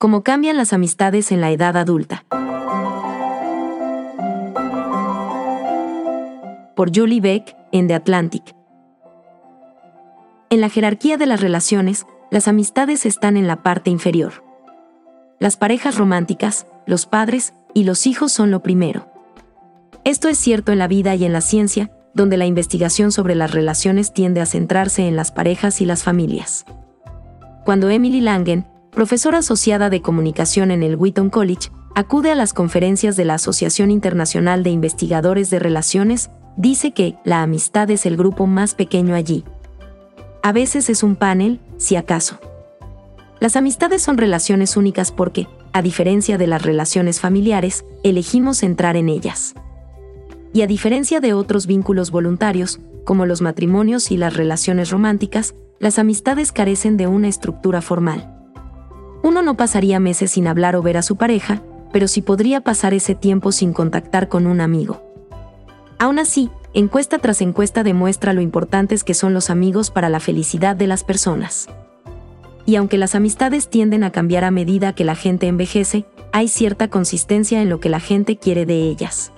Cómo cambian las amistades en la edad adulta. Por Julie Beck, en The Atlantic. En la jerarquía de las relaciones, las amistades están en la parte inferior. Las parejas románticas, los padres y los hijos son lo primero. Esto es cierto en la vida y en la ciencia, donde la investigación sobre las relaciones tiende a centrarse en las parejas y las familias. Cuando Emily Langen, profesora asociada de comunicación en el Wheaton College, acude a las conferencias de la Asociación Internacional de Investigadores de Relaciones, dice que la amistad es el grupo más pequeño allí. A veces es un panel, si acaso. Las amistades son relaciones únicas porque, a diferencia de las relaciones familiares, elegimos entrar en ellas. Y a diferencia de otros vínculos voluntarios, como los matrimonios y las relaciones románticas, las amistades carecen de una estructura formal. Uno no pasaría meses sin hablar o ver a su pareja, pero sí podría pasar ese tiempo sin contactar con un amigo. Aún así, encuesta tras encuesta demuestra lo importantes que son los amigos para la felicidad de las personas. Y aunque las amistades tienden a cambiar a medida que la gente envejece, hay cierta consistencia en lo que la gente quiere de ellas.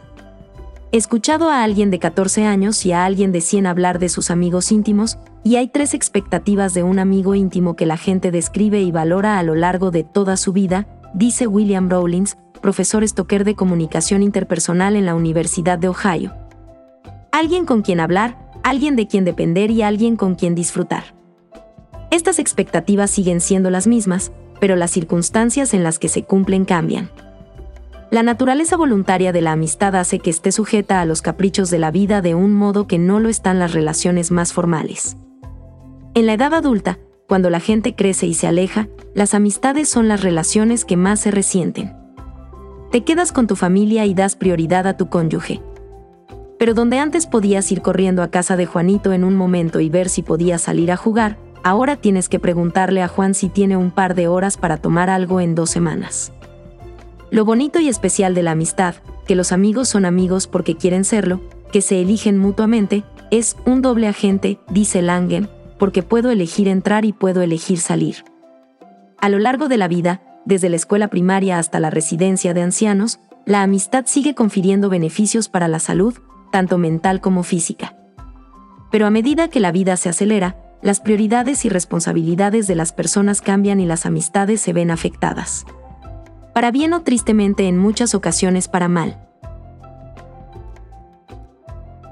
Escuchado a alguien de 14 años y a alguien de 100 hablar de sus amigos íntimos, y hay tres expectativas de un amigo íntimo que la gente describe y valora a lo largo de toda su vida, dice William Rawlins, profesor Stoker de Comunicación Interpersonal en la Universidad de Ohio. Alguien con quien hablar, alguien de quien depender y alguien con quien disfrutar. Estas expectativas siguen siendo las mismas, pero las circunstancias en las que se cumplen cambian. La naturaleza voluntaria de la amistad hace que esté sujeta a los caprichos de la vida de un modo que no lo están las relaciones más formales. En la edad adulta, cuando la gente crece y se aleja, las amistades son las relaciones que más se resienten. Te quedas con tu familia y das prioridad a tu cónyuge. Pero donde antes podías ir corriendo a casa de Juanito en un momento y ver si podías salir a jugar, ahora tienes que preguntarle a Juan si tiene un par de horas para tomar algo en dos semanas. Lo bonito y especial de la amistad, que los amigos son amigos porque quieren serlo, que se eligen mutuamente, es un doble agente, dice Langen, porque puedo elegir entrar y puedo elegir salir. A lo largo de la vida, desde la escuela primaria hasta la residencia de ancianos, la amistad sigue confiriendo beneficios para la salud, tanto mental como física. Pero a medida que la vida se acelera, las prioridades y responsabilidades de las personas cambian y las amistades se ven afectadas para bien o tristemente en muchas ocasiones para mal.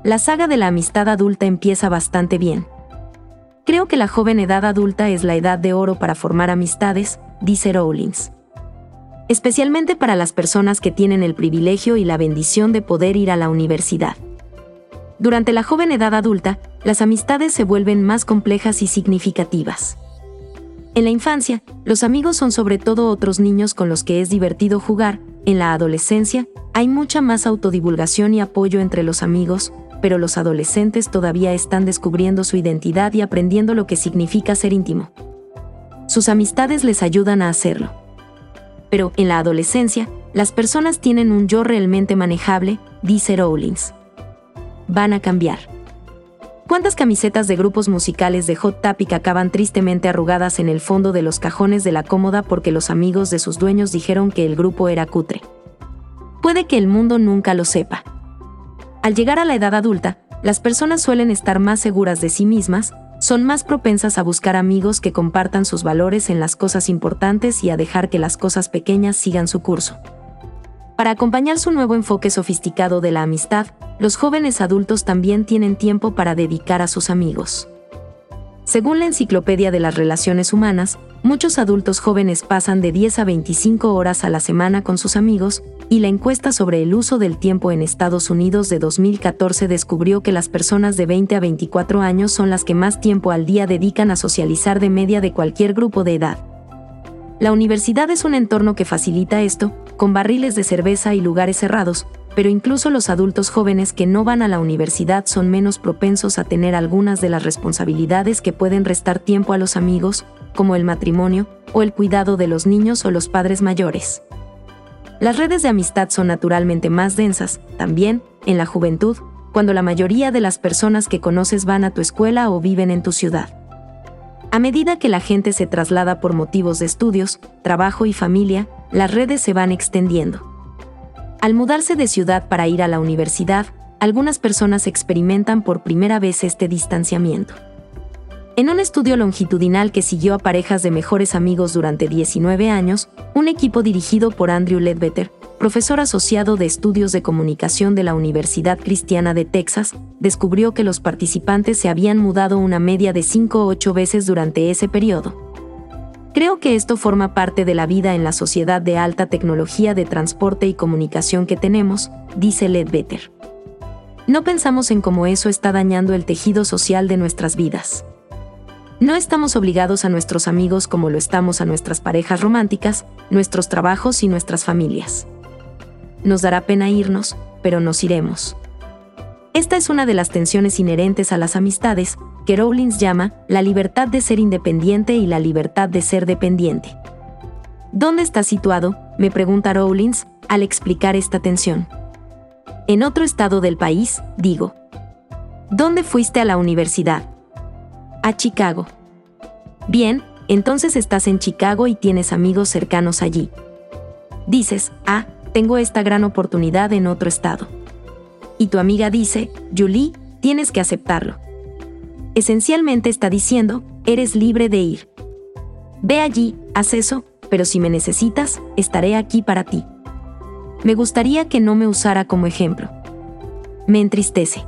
La saga de la amistad adulta empieza bastante bien. Creo que la joven edad adulta es la edad de oro para formar amistades, dice Rawlins. Especialmente para las personas que tienen el privilegio y la bendición de poder ir a la universidad. Durante la joven edad adulta, las amistades se vuelven más complejas y significativas. En la infancia, los amigos son sobre todo otros niños con los que es divertido jugar, en la adolescencia, hay mucha más autodivulgación y apoyo entre los amigos, pero los adolescentes todavía están descubriendo su identidad y aprendiendo lo que significa ser íntimo. Sus amistades les ayudan a hacerlo. Pero, en la adolescencia, las personas tienen un yo realmente manejable, dice Rawlins. Van a cambiar. ¿Cuántas camisetas de grupos musicales de Hot Topic acaban tristemente arrugadas en el fondo de los cajones de la cómoda porque los amigos de sus dueños dijeron que el grupo era cutre? Puede que el mundo nunca lo sepa. Al llegar a la edad adulta, las personas suelen estar más seguras de sí mismas, son más propensas a buscar amigos que compartan sus valores en las cosas importantes y a dejar que las cosas pequeñas sigan su curso. Para acompañar su nuevo enfoque sofisticado de la amistad, los jóvenes adultos también tienen tiempo para dedicar a sus amigos. Según la Enciclopedia de las Relaciones Humanas, muchos adultos jóvenes pasan de 10 a 25 horas a la semana con sus amigos, y la encuesta sobre el uso del tiempo en Estados Unidos de 2014 descubrió que las personas de 20 a 24 años son las que más tiempo al día dedican a socializar de media de cualquier grupo de edad. La universidad es un entorno que facilita esto, con barriles de cerveza y lugares cerrados, pero incluso los adultos jóvenes que no van a la universidad son menos propensos a tener algunas de las responsabilidades que pueden restar tiempo a los amigos, como el matrimonio, o el cuidado de los niños o los padres mayores. Las redes de amistad son naturalmente más densas, también, en la juventud, cuando la mayoría de las personas que conoces van a tu escuela o viven en tu ciudad. Medida que la gente se traslada por motivos de estudios, trabajo y familia, las redes se van extendiendo. Al mudarse de ciudad para ir a la universidad, algunas personas experimentan por primera vez este distanciamiento. En un estudio longitudinal que siguió a parejas de mejores amigos durante 19 años, un equipo dirigido por Andrew Ledbetter, profesor asociado de estudios de comunicación de la Universidad Cristiana de Texas, descubrió que los participantes se habían mudado una media de 5 o 8 veces durante ese periodo. Creo que esto forma parte de la vida en la sociedad de alta tecnología de transporte y comunicación que tenemos, dice Ledbetter. No pensamos en cómo eso está dañando el tejido social de nuestras vidas. No estamos obligados a nuestros amigos como lo estamos a nuestras parejas románticas, nuestros trabajos y nuestras familias nos dará pena irnos, pero nos iremos. Esta es una de las tensiones inherentes a las amistades, que Rawlings llama la libertad de ser independiente y la libertad de ser dependiente. ¿Dónde está situado? me pregunta Rawlings, al explicar esta tensión. En otro estado del país, digo. ¿Dónde fuiste a la universidad? A Chicago. Bien, entonces estás en Chicago y tienes amigos cercanos allí. Dices, ah, tengo esta gran oportunidad en otro estado. Y tu amiga dice, Julie, tienes que aceptarlo. Esencialmente está diciendo, eres libre de ir. Ve allí, haz eso, pero si me necesitas, estaré aquí para ti. Me gustaría que no me usara como ejemplo. Me entristece.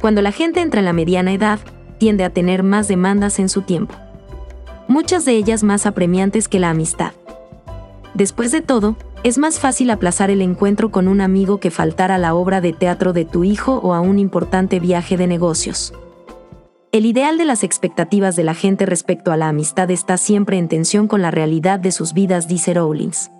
Cuando la gente entra en la mediana edad, tiende a tener más demandas en su tiempo. Muchas de ellas más apremiantes que la amistad. Después de todo, es más fácil aplazar el encuentro con un amigo que faltar a la obra de teatro de tu hijo o a un importante viaje de negocios. El ideal de las expectativas de la gente respecto a la amistad está siempre en tensión con la realidad de sus vidas, dice Rawlings.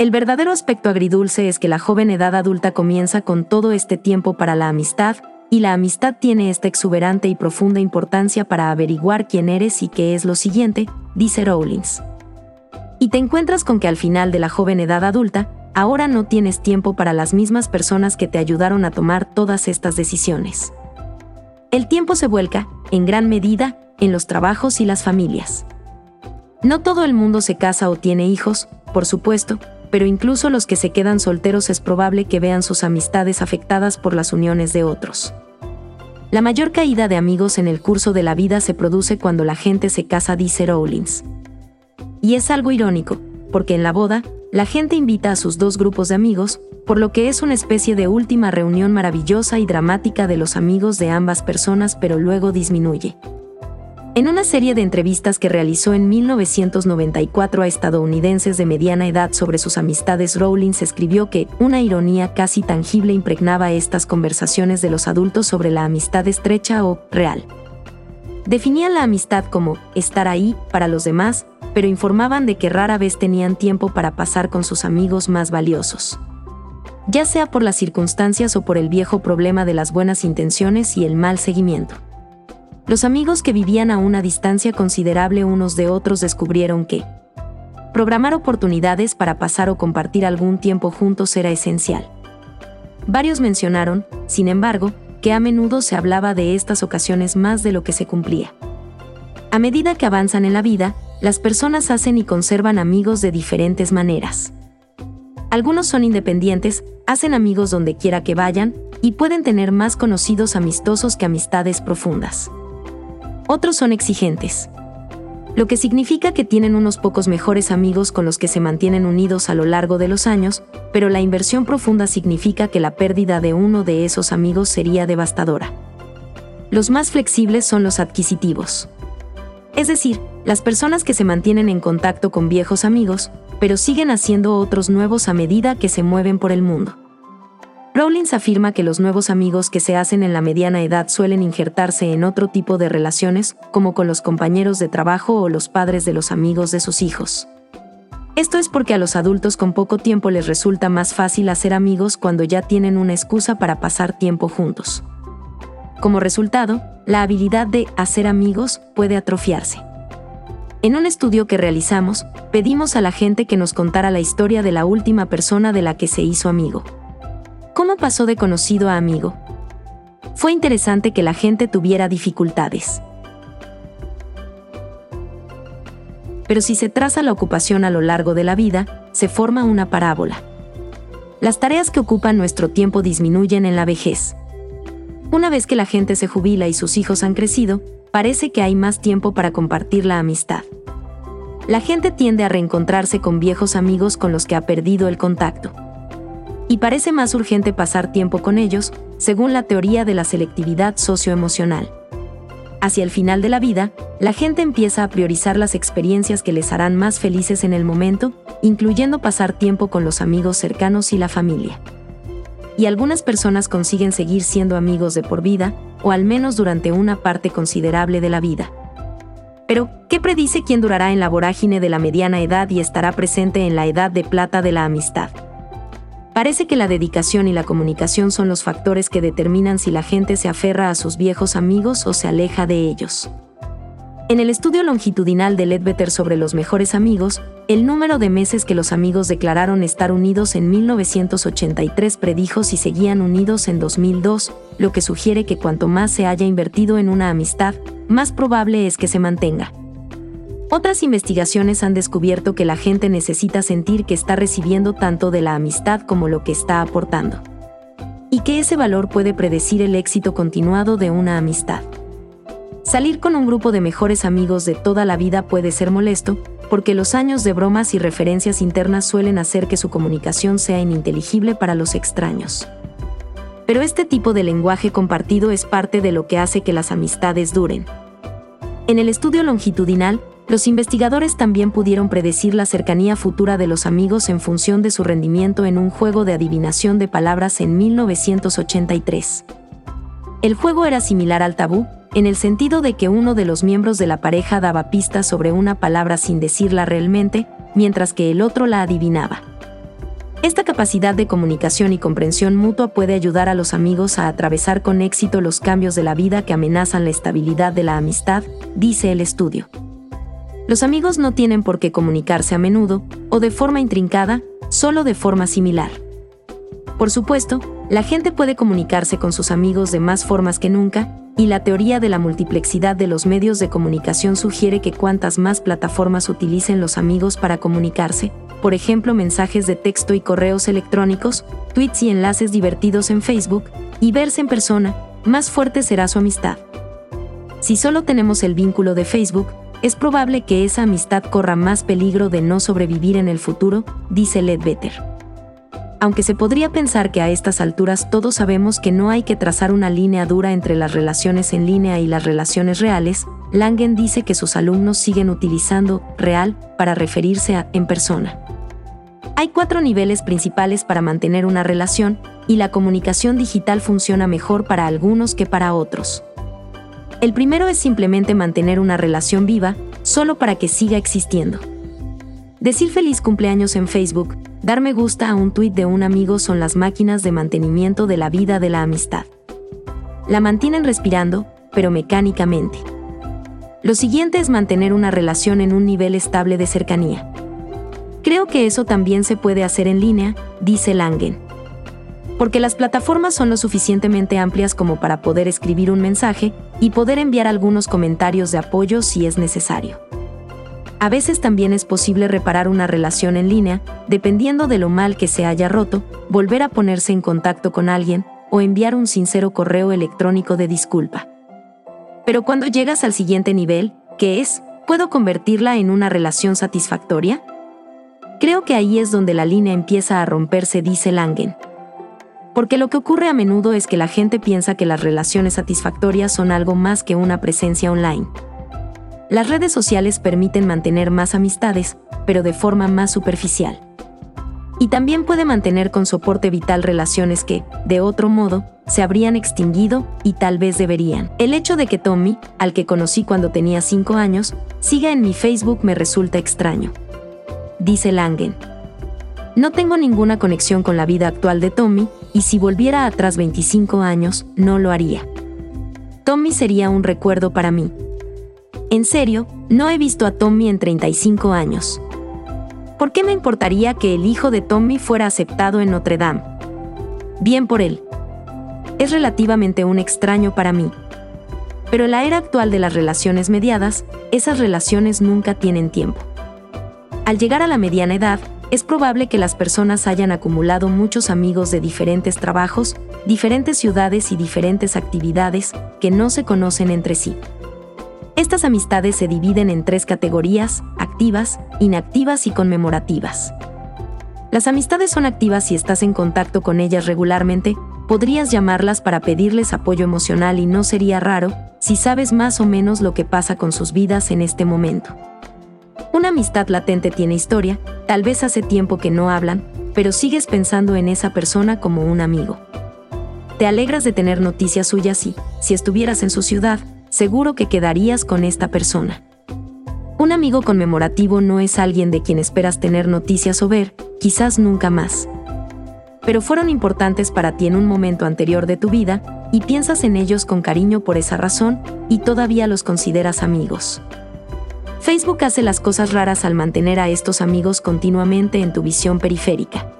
El verdadero aspecto agridulce es que la joven edad adulta comienza con todo este tiempo para la amistad, y la amistad tiene esta exuberante y profunda importancia para averiguar quién eres y qué es lo siguiente, dice Rawlings y te encuentras con que al final de la joven edad adulta, ahora no tienes tiempo para las mismas personas que te ayudaron a tomar todas estas decisiones. El tiempo se vuelca, en gran medida, en los trabajos y las familias. No todo el mundo se casa o tiene hijos, por supuesto, pero incluso los que se quedan solteros es probable que vean sus amistades afectadas por las uniones de otros. La mayor caída de amigos en el curso de la vida se produce cuando la gente se casa, dice Rawlings. Y es algo irónico, porque en la boda, la gente invita a sus dos grupos de amigos, por lo que es una especie de última reunión maravillosa y dramática de los amigos de ambas personas, pero luego disminuye. En una serie de entrevistas que realizó en 1994 a estadounidenses de mediana edad sobre sus amistades, Rawlings escribió que una ironía casi tangible impregnaba estas conversaciones de los adultos sobre la amistad estrecha o real. Definían la amistad como estar ahí para los demás, pero informaban de que rara vez tenían tiempo para pasar con sus amigos más valiosos. Ya sea por las circunstancias o por el viejo problema de las buenas intenciones y el mal seguimiento. Los amigos que vivían a una distancia considerable unos de otros descubrieron que programar oportunidades para pasar o compartir algún tiempo juntos era esencial. Varios mencionaron, sin embargo, que a menudo se hablaba de estas ocasiones más de lo que se cumplía. A medida que avanzan en la vida, las personas hacen y conservan amigos de diferentes maneras. Algunos son independientes, hacen amigos donde quiera que vayan, y pueden tener más conocidos amistosos que amistades profundas. Otros son exigentes, lo que significa que tienen unos pocos mejores amigos con los que se mantienen unidos a lo largo de los años, pero la inversión profunda significa que la pérdida de uno de esos amigos sería devastadora. Los más flexibles son los adquisitivos. Es decir, las personas que se mantienen en contacto con viejos amigos, pero siguen haciendo otros nuevos a medida que se mueven por el mundo. Rawlings afirma que los nuevos amigos que se hacen en la mediana edad suelen injertarse en otro tipo de relaciones, como con los compañeros de trabajo o los padres de los amigos de sus hijos. Esto es porque a los adultos con poco tiempo les resulta más fácil hacer amigos cuando ya tienen una excusa para pasar tiempo juntos. Como resultado, la habilidad de hacer amigos puede atrofiarse. En un estudio que realizamos, pedimos a la gente que nos contara la historia de la última persona de la que se hizo amigo. ¿Cómo pasó de conocido a amigo? fue interesante que la gente tuviera dificultades. Pero si se traza la ocupación a lo largo de la vida, se forma una parábola. Las tareas que ocupan nuestro tiempo disminuyen en la vejez. Una vez que la gente se jubila y sus hijos han crecido, parece que hay más tiempo para compartir la amistad. La gente tiende a reencontrarse con viejos amigos con los que ha perdido el contacto. Y parece más urgente pasar tiempo con ellos, según la teoría de la selectividad socioemocional. Hacia el final de la vida, la gente empieza a priorizar las experiencias que les harán más felices en el momento, incluyendo pasar tiempo con los amigos cercanos y la familia. Y algunas personas consiguen seguir siendo amigos de por vida, o al menos durante una parte considerable de la vida. Pero, ¿qué predice quién durará en la vorágine de la mediana edad y estará presente en la edad de plata de la amistad? Parece que la dedicación y la comunicación son los factores que determinan si la gente se aferra a sus viejos amigos o se aleja de ellos. En el estudio longitudinal de Ledbetter sobre los mejores amigos, el número de meses que los amigos declararon estar unidos en 1983 predijo si seguían unidos en 2002, lo que sugiere que cuanto más se haya invertido en una amistad, más probable es que se mantenga. Otras investigaciones han descubierto que la gente necesita sentir que está recibiendo tanto de la amistad como lo que está aportando. Y que ese valor puede predecir el éxito continuado de una amistad. Salir con un grupo de mejores amigos de toda la vida puede ser molesto, porque los años de bromas y referencias internas suelen hacer que su comunicación sea ininteligible para los extraños. Pero este tipo de lenguaje compartido es parte de lo que hace que las amistades duren. En el estudio longitudinal, los investigadores también pudieron predecir la cercanía futura de los amigos en función de su rendimiento en un juego de adivinación de palabras en 1983. El juego era similar al tabú, en el sentido de que uno de los miembros de la pareja daba pistas sobre una palabra sin decirla realmente, mientras que el otro la adivinaba. Esta capacidad de comunicación y comprensión mutua puede ayudar a los amigos a atravesar con éxito los cambios de la vida que amenazan la estabilidad de la amistad, dice el estudio. Los amigos no tienen por qué comunicarse a menudo, o de forma intrincada, solo de forma similar. Por supuesto, la gente puede comunicarse con sus amigos de más formas que nunca, y la teoría de la multiplexidad de los medios de comunicación sugiere que cuantas más plataformas utilicen los amigos para comunicarse, por ejemplo mensajes de texto y correos electrónicos, tweets y enlaces divertidos en Facebook, y verse en persona, más fuerte será su amistad. Si solo tenemos el vínculo de Facebook, es probable que esa amistad corra más peligro de no sobrevivir en el futuro, dice Ledbetter aunque se podría pensar que a estas alturas todos sabemos que no hay que trazar una línea dura entre las relaciones en línea y las relaciones reales, Langen dice que sus alumnos siguen utilizando real para referirse a en persona. Hay cuatro niveles principales para mantener una relación, y la comunicación digital funciona mejor para algunos que para otros. El primero es simplemente mantener una relación viva, solo para que siga existiendo. Decir feliz cumpleaños en Facebook, dar me gusta a un tuit de un amigo son las máquinas de mantenimiento de la vida de la amistad. La mantienen respirando, pero mecánicamente. Lo siguiente es mantener una relación en un nivel estable de cercanía. Creo que eso también se puede hacer en línea, dice Langen. Porque las plataformas son lo suficientemente amplias como para poder escribir un mensaje y poder enviar algunos comentarios de apoyo si es necesario. A veces también es posible reparar una relación en línea, dependiendo de lo mal que se haya roto, volver a ponerse en contacto con alguien o enviar un sincero correo electrónico de disculpa. Pero cuando llegas al siguiente nivel, ¿qué es? ¿Puedo convertirla en una relación satisfactoria? Creo que ahí es donde la línea empieza a romperse, dice Langen. Porque lo que ocurre a menudo es que la gente piensa que las relaciones satisfactorias son algo más que una presencia online. Las redes sociales permiten mantener más amistades, pero de forma más superficial. Y también puede mantener con soporte vital relaciones que, de otro modo, se habrían extinguido y tal vez deberían. El hecho de que Tommy, al que conocí cuando tenía 5 años, siga en mi Facebook me resulta extraño. Dice Langen. No tengo ninguna conexión con la vida actual de Tommy, y si volviera atrás 25 años, no lo haría. Tommy sería un recuerdo para mí, en serio, no he visto a Tommy en 35 años. ¿Por qué me importaría que el hijo de Tommy fuera aceptado en Notre Dame? Bien por él. es relativamente un extraño para mí. Pero en la era actual de las relaciones mediadas, esas relaciones nunca tienen tiempo. Al llegar a la mediana edad, es probable que las personas hayan acumulado muchos amigos de diferentes trabajos, diferentes ciudades y diferentes actividades que no se conocen entre sí. Estas amistades se dividen en tres categorías, activas, inactivas y conmemorativas. Las amistades son activas si estás en contacto con ellas regularmente, podrías llamarlas para pedirles apoyo emocional y no sería raro si sabes más o menos lo que pasa con sus vidas en este momento. Una amistad latente tiene historia, tal vez hace tiempo que no hablan, pero sigues pensando en esa persona como un amigo. Te alegras de tener noticias suyas y, si estuvieras en su ciudad, seguro que quedarías con esta persona. Un amigo conmemorativo no es alguien de quien esperas tener noticias o ver, quizás nunca más. Pero fueron importantes para ti en un momento anterior de tu vida, y piensas en ellos con cariño por esa razón, y todavía los consideras amigos. Facebook hace las cosas raras al mantener a estos amigos continuamente en tu visión periférica.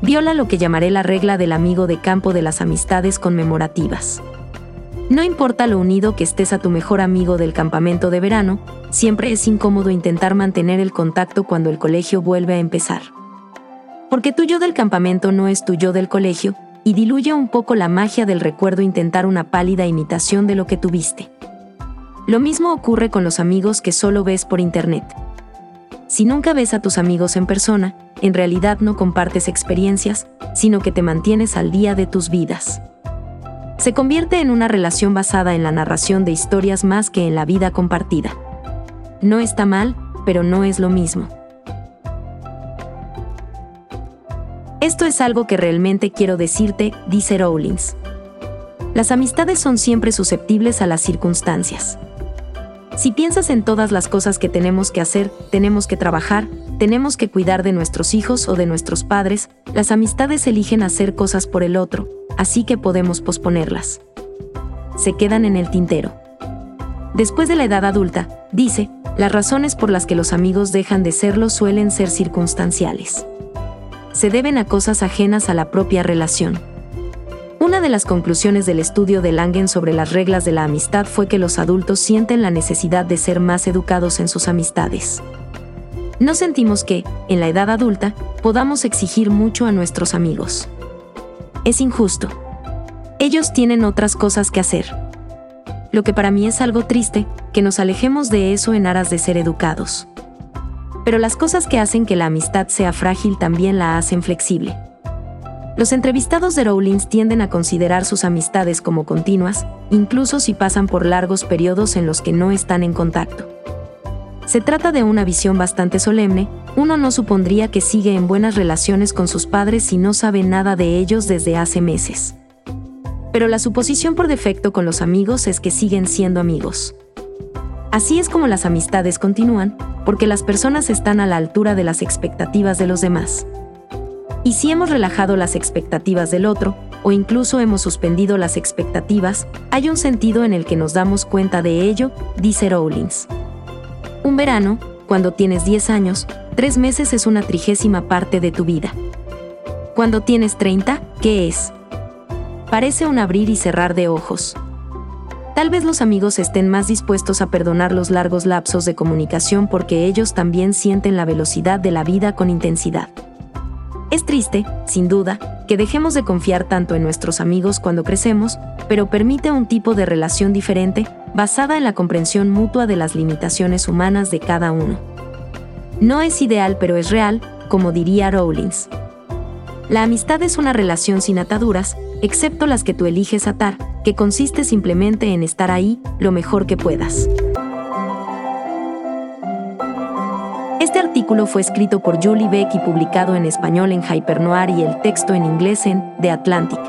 Viola lo que llamaré la regla del amigo de campo de las amistades conmemorativas. No importa lo unido que estés a tu mejor amigo del campamento de verano, siempre es incómodo intentar mantener el contacto cuando el colegio vuelve a empezar. Porque tu yo del campamento no es tu yo del colegio, y diluye un poco la magia del recuerdo intentar una pálida imitación de lo que tuviste. Lo mismo ocurre con los amigos que solo ves por internet. Si nunca ves a tus amigos en persona, en realidad no compartes experiencias, sino que te mantienes al día de tus vidas se convierte en una relación basada en la narración de historias más que en la vida compartida. No está mal, pero no es lo mismo. Esto es algo que realmente quiero decirte, dice Rawlings. Las amistades son siempre susceptibles a las circunstancias. Si piensas en todas las cosas que tenemos que hacer, tenemos que trabajar, tenemos que cuidar de nuestros hijos o de nuestros padres, las amistades eligen hacer cosas por el otro, así que podemos posponerlas. Se quedan en el tintero. Después de la edad adulta, dice, las razones por las que los amigos dejan de serlo suelen ser circunstanciales. Se deben a cosas ajenas a la propia relación. Una de las conclusiones del estudio de Langen sobre las reglas de la amistad fue que los adultos sienten la necesidad de ser más educados en sus amistades. No sentimos que, en la edad adulta, podamos exigir mucho a nuestros amigos es injusto. Ellos tienen otras cosas que hacer. Lo que para mí es algo triste, que nos alejemos de eso en aras de ser educados. Pero las cosas que hacen que la amistad sea frágil también la hacen flexible. Los entrevistados de Rawlings tienden a considerar sus amistades como continuas, incluso si pasan por largos periodos en los que no están en contacto. Se trata de una visión bastante solemne, uno no supondría que sigue en buenas relaciones con sus padres si no sabe nada de ellos desde hace meses. Pero la suposición por defecto con los amigos es que siguen siendo amigos. Así es como las amistades continúan, porque las personas están a la altura de las expectativas de los demás. Y si hemos relajado las expectativas del otro, o incluso hemos suspendido las expectativas, hay un sentido en el que nos damos cuenta de ello, dice Rawlings. Un verano, cuando tienes 10 años, 3 meses es una trigésima parte de tu vida. Cuando tienes 30, ¿qué es? Parece un abrir y cerrar de ojos. Tal vez los amigos estén más dispuestos a perdonar los largos lapsos de comunicación porque ellos también sienten la velocidad de la vida con intensidad. Es triste, sin duda, que dejemos de confiar tanto en nuestros amigos cuando crecemos, pero permite un tipo de relación diferente, basada en la comprensión mutua de las limitaciones humanas de cada uno. No es ideal pero es real, como diría Rawlings. La amistad es una relación sin ataduras, excepto las que tú eliges atar, que consiste simplemente en estar ahí lo mejor que puedas. Este artículo fue escrito por Julie Beck y publicado en español en Hypernoir y el texto en inglés en The Atlantic.